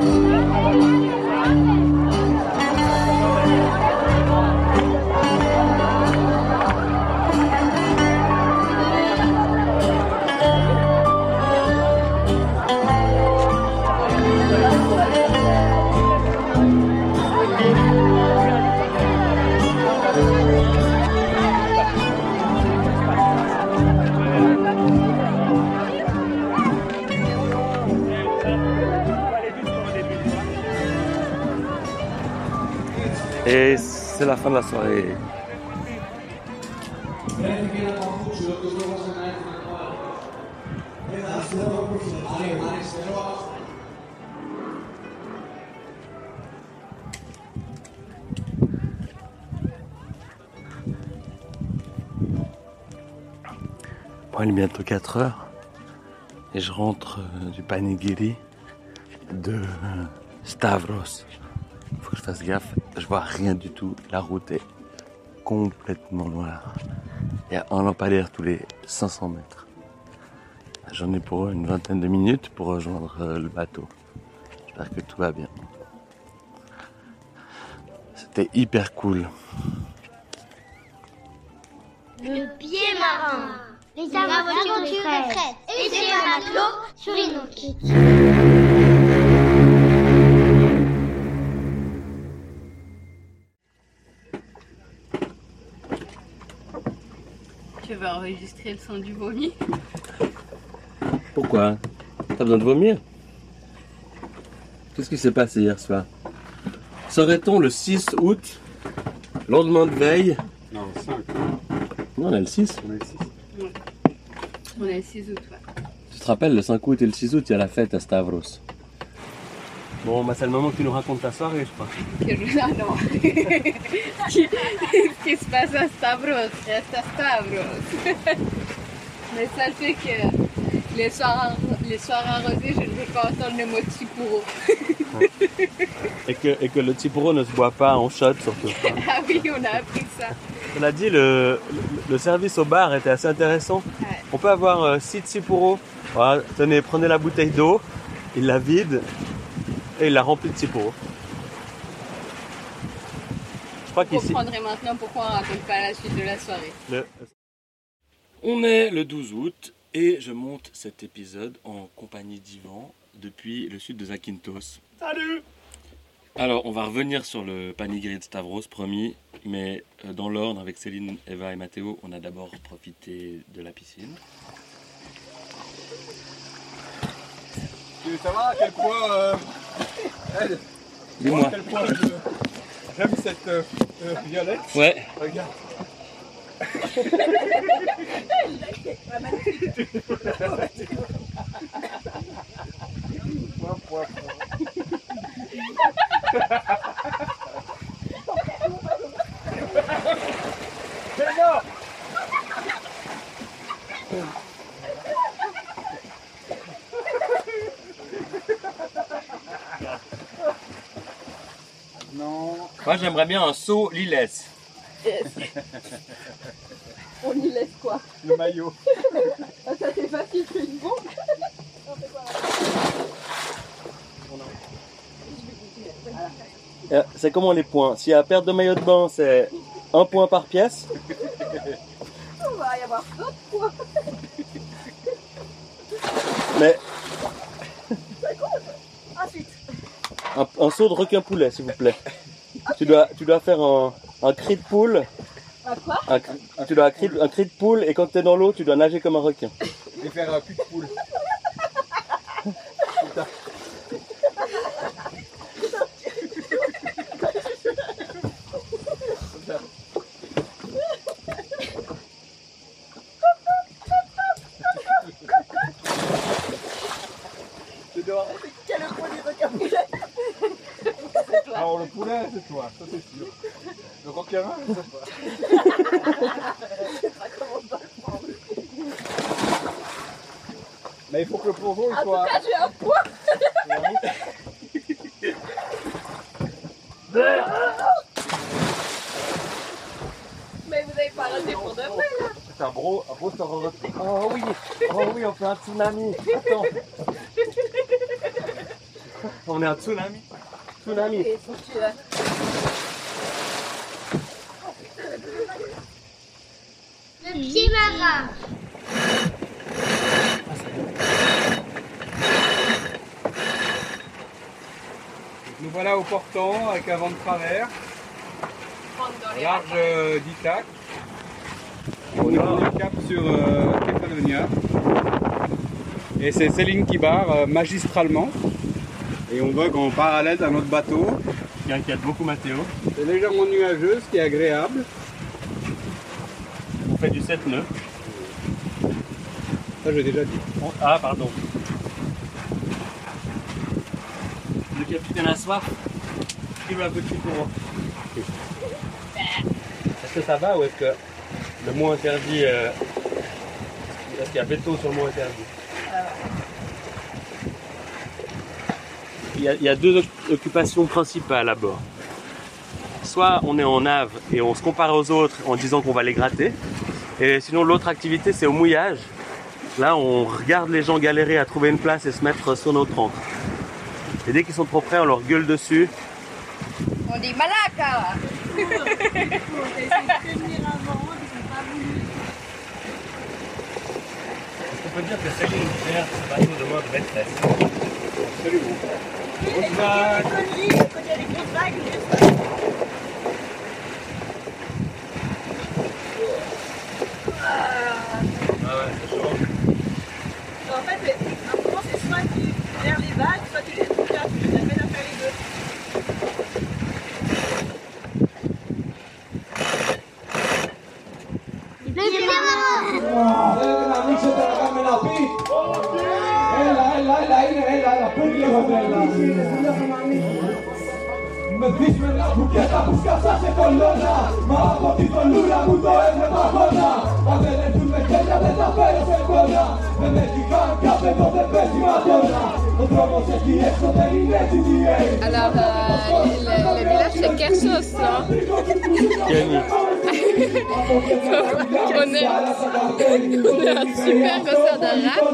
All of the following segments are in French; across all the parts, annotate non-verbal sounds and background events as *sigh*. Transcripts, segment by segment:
Et c'est la fin de la soirée. Bon, il est bientôt 4 heures et je rentre euh, du Panigiri de euh, Stavros. Faut que je fasse gaffe, je vois rien du tout. La route est complètement noire. Il y a un lampadaire tous les 500 mètres. J'en ai pour une vingtaine de minutes pour rejoindre euh, le bateau. J'espère que tout va bien. C'était hyper cool. Le pied marin. Les aventures de Fred et ses matelots sur Inuki. Tu vas enregistrer le son du vomi Pourquoi? T'as besoin de vomir? Qu'est-ce qui s'est passé hier soir? Serait-on le 6 août, lendemain de veille? Non, 5. Non, on est le 6. On est 6. On est le 6 août, ouais. Tu te rappelles, le 5 août et le 6 août, il y a la fête à Stavros. Bon, bah c'est le moment que tu nous racontes ta soirée, je crois. Que je... Ah non *laughs* Qu'est-ce qui se passe à Stavros Reste à Stavros *laughs* Mais ça fait que les soirs, les soirs arrosés, je ne vais pas entendre le mot Tsipuro. Et que, et que le Tsipuro ne se boit pas en shot, surtout. *laughs* Ah oui, on a appris ça. On a dit, le, le, service au bar était assez intéressant. Ouais. On peut avoir 6 Tsipuro. Voilà, tenez, prenez la bouteille d'eau, il la vide et il la remplit de Tsipuro. Je crois Vous qu'ici. comprendrez maintenant pourquoi on raconte pas la suite de la soirée. Le- On est le 12 août et je monte cet épisode en compagnie d'Ivan depuis le sud de Zakynthos. Salut Alors, on va revenir sur le panigiri de Stavros, promis, mais euh, dans l'ordre, avec Céline, Eva et Mathéo, on a d'abord profité de la piscine. Tu veux savoir à quel point. Euh, Dis-moi. à quel point je- j'aime cette euh, euh, violette Ouais, Regarde *laughs* point. Mais non Non. Moi j'aimerais bien un saut lilès. *laughs* On y laisse quoi? Le maillot. Ah, Ça c'est facile, tu une bombe Euh, C'est comment les points? S'il y a perte de maillot de bain, c'est un point par pièce? *laughs* On va y avoir d'autres points. Mais Ensuite, un, un saut de requin poulet, s'il vous plaît. Tu dois, tu dois faire un, un cri de poule. quoi Un, cri- tu dois un cri, un cri de poule et quand tu es dans l'eau, tu dois nager comme un requin. Je vais faire un cul de poule. *laughs* Tu dois- Quel est le point du requin poulet Alors le ça c'est sûr. Le requin, je sais pas. Mais il faut que le plongeon il En tout soit. cas, j'ai un point. Mais vous avez pas raté pour de vrai. C'est un gros, un gros Oh oui, oh oui, on fait un tsunami. Attends. *laughs* On est un tsunami. Tsunami. Et faut que tu vas- pied marin. Nous voilà au portant avec un vent de travers, large euh, d'Ithac. On est le cap sur euh, Kefalonia. Et c'est Céline qui barre euh, magistralement. Et on voit qu'en parallèle d'un autre bateau, qui inquiète beaucoup Mathéo. c'est légèrement nuageux, ce qui est agréable. On fait du 7 nœuds. Ça, j'ai déjà dit. On- Ah, pardon. Le capitaine a soif. Il veut un petit courant. Est-ce que ça va ou est-ce que le mot interdit. euh, Est-ce qu'il y a veto sur le mot interdit? Il y, a, il y a deux oc- occupations principales à bord. Soit on est en nave et on se compare aux autres en disant qu'on va les gratter. Et sinon l'autre activité c'est au mouillage. Là, on regarde les gens galérer à trouver une place et se mettre sur notre encre. Et dès qu'ils sont trop près, on leur gueule dessus. On dit Malaka On peut dire que Céline gère ce bateau de mode maîtresse. Absolument. Ah Θέλετε να ανοίξετε να κάνουμε ένα πει. Έλα, έλα, έλα, είναι, έλα, έλα, πού λίγο τρέλα. Με δύσμενα μπουκέτα που σκάψα σε κολόνα Μα από τη δολούρα μου το έβρεπα αγώνα Αν δεν έρθουν με χέρια δεν θα φέρω σε κόνα Δεν έχει καν κάθε το δεν πέσει ματώνα Ο δρόμος εκεί έξω δεν είναι GTA Alors, euh, le, le village c'est Kersos, non on, est, on est un super concert de rap,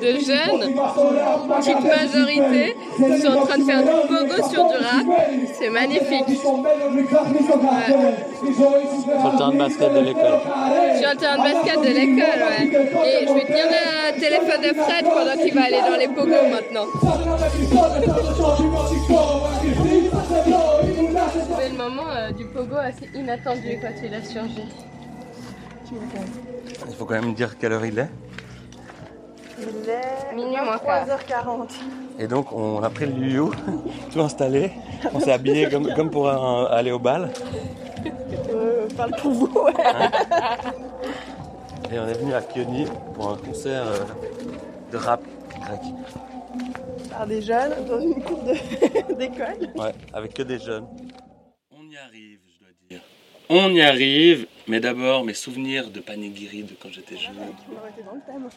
de jeunes, petite majorité, qui sont en train de faire du pogo sur du rap. C'est magnifique. Sur le terrain de basket de l'école. Sur le terrain de basket de l'école, ouais. Et je vais tenir le téléphone de Fred pendant qu'il va aller dans les pogos maintenant. C'est le moment euh, du pogo assez inattendu quand il a surgi. Il faut quand même dire quelle heure il est. Il est Minuit moins quart. 3h40. Et donc on a pris le liu, *laughs* tout installé. On s'est habillé comme, comme pour un- aller au bal. Euh, parle pour vous, *laughs* ouais. Et on est venu à Kioni pour un concert euh, de rap grec. Par des jeunes dans une cour de- *laughs* d'école. Ouais, avec que des jeunes. On y arrive, je dois dire. On y arrive, mais d'abord mes souvenirs de Panigiri de quand j'étais jeune. On aurait été dans le thème.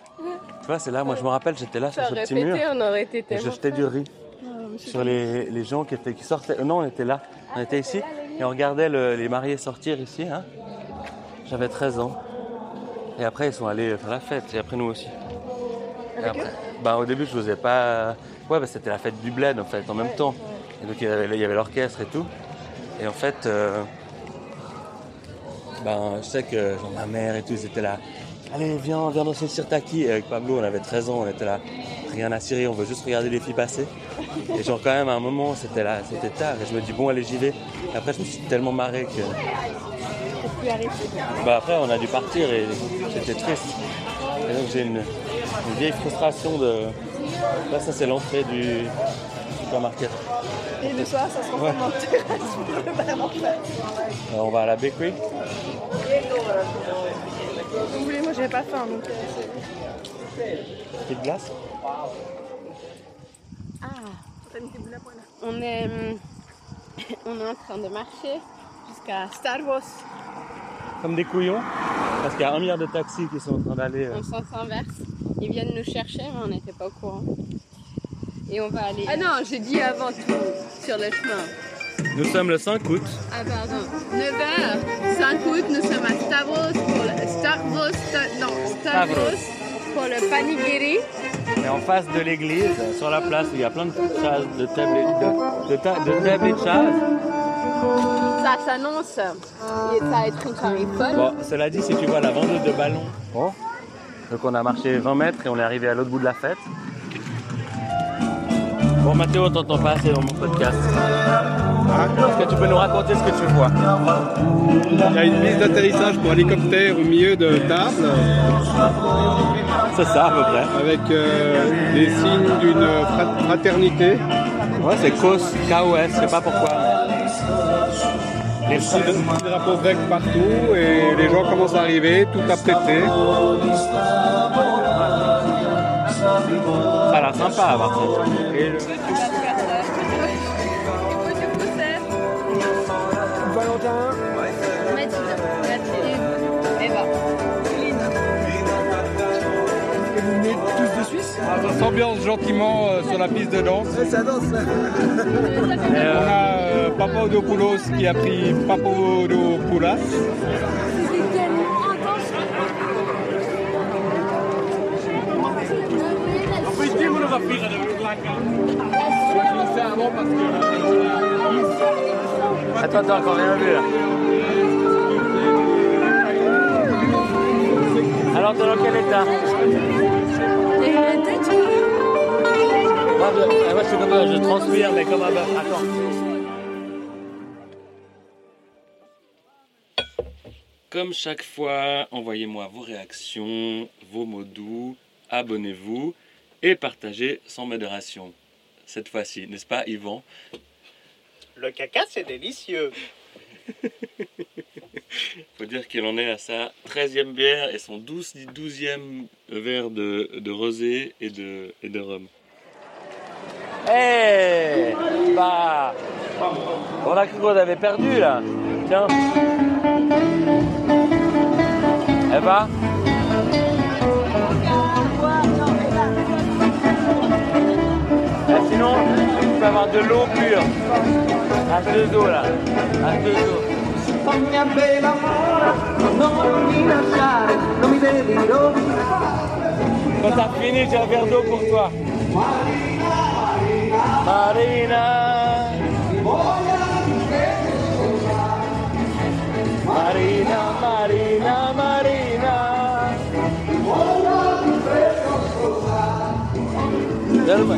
Tu vois, c'est là, moi je me rappelle, j'étais là sur ce petit mur on aurait été et je jetais du riz sur les, les gens qui, étaient, qui sortaient. euh, Non, on était là, on était ici et on regardait le- les mariés sortir ici. Hein. J'avais 13 ans. Et après, ils sont allés faire la fête, et après nous aussi. Et après, bah, au début, je n'osais pas. Ouais, bah, c'était la fête du bled en fait, en même temps. Et donc, il y avait, il y avait l'orchestre et tout. Et en fait, euh, ben, je sais que ma mère et tout, ils étaient là. Allez, viens, viens danser le sirtaki. Et avec Pablo, on avait 13 ans, on était là. Rien à cirer, on veut juste regarder les filles passer. Et genre, quand même, à un moment, c'était là, c'était tard. Et je me dis, bon, allez, j'y vais. Et après, je me suis tellement marré que. Bah, après, on a dû partir et j'étais triste. Et donc, j'ai une, une vieille frustration de. Là, ça, c'est l'entrée du supermarket. Et le soir, ça se transforme en terrasse pour le bar en fait. Alors, Euh, on va à la bakery. Vous voulez, moi j'avais pas faim donc. euh, Petite glace. Là. On est, hum, on est en train de marcher jusqu'à Star Wars. Comme des couillons. Parce qu'il y a un milliard de taxis qui sont en train d'aller. euh, En sens inverse. Ils viennent nous chercher, mais on n'était pas au courant. Et on va aller. Ah non, j'ai dit avant tout, sur le chemin. Nous sommes le 5 août. Ah pardon. 9h, 5 août, nous sommes à Stavros pour le Stavros, Sta- non, Stavros pour le panigiri. Et en face de l'église, sur la place, il y a plein de chaises, de tables et de, de, ta- de tables et de chaises. Ça s'annonce. Et ça va être une soirée folle. Bon, cela dit, si tu vois la vendeuse de ballons, bon. donc on a marché 20 mètres et on est arrivé à l'autre bout de la fête. Bon, Mathéo, on t'entend pas assez dans mon podcast. Est-ce que tu peux nous raconter ce que tu vois? Il y a une piste d'atterrissage pour hélicoptère au milieu de table C'est ça, à peu près. avec euh, des signes d'une fra- fraternité. Ouais, c'est KOS, KOS, je sais pas pourquoi. Petits petits drapeaux grecs partout et les gens commencent à arriver, tout à. Ça sympa à voir ça. Et le- Ah, ça s'ambiance gentiment euh, sur la piste de danse. Et, On euh, a euh, Papadopoulos qui a pris Papadopoulas. Attends, attends, encore rien vu là. Alors, dans quel état? Moi, je, moi, je je transpire, mais comme un. Attends. Comme chaque fois, envoyez-moi vos réactions, vos mots doux, abonnez-vous et partagez sans modération. Cette fois-ci, n'est-ce pas Yvan? Le caca, c'est délicieux. *laughs* faut dire qu'il en est à sa 13e bière et son 12, 12e verre de, de rosé et de, et de rhum. Eh Bah On a cru qu'on avait perdu là Tiens Eh bah de l'eau pure. H2O là. H2O. Quand t'as fini, j'ai un verre d'eau pour toi. Marina. Marina, Marina, Marina. Donne-moi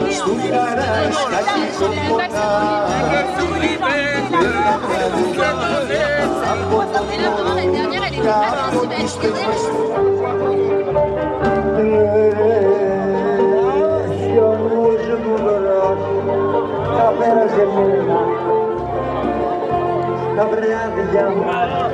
Ah,